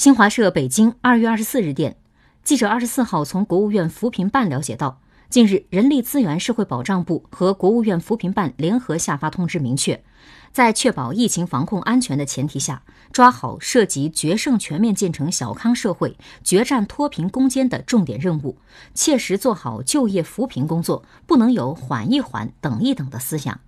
新华社北京二月二十四日电记者二十四号从国务院扶贫办了解到近日人力资源社会保障部和国务院扶贫办联合下发通知明确在确保疫情防控安全的前提下抓好涉及决胜全面建成小康社会决战脱贫攻坚的重点任务切实做好就业扶贫工作不能有缓一缓等一等的思想。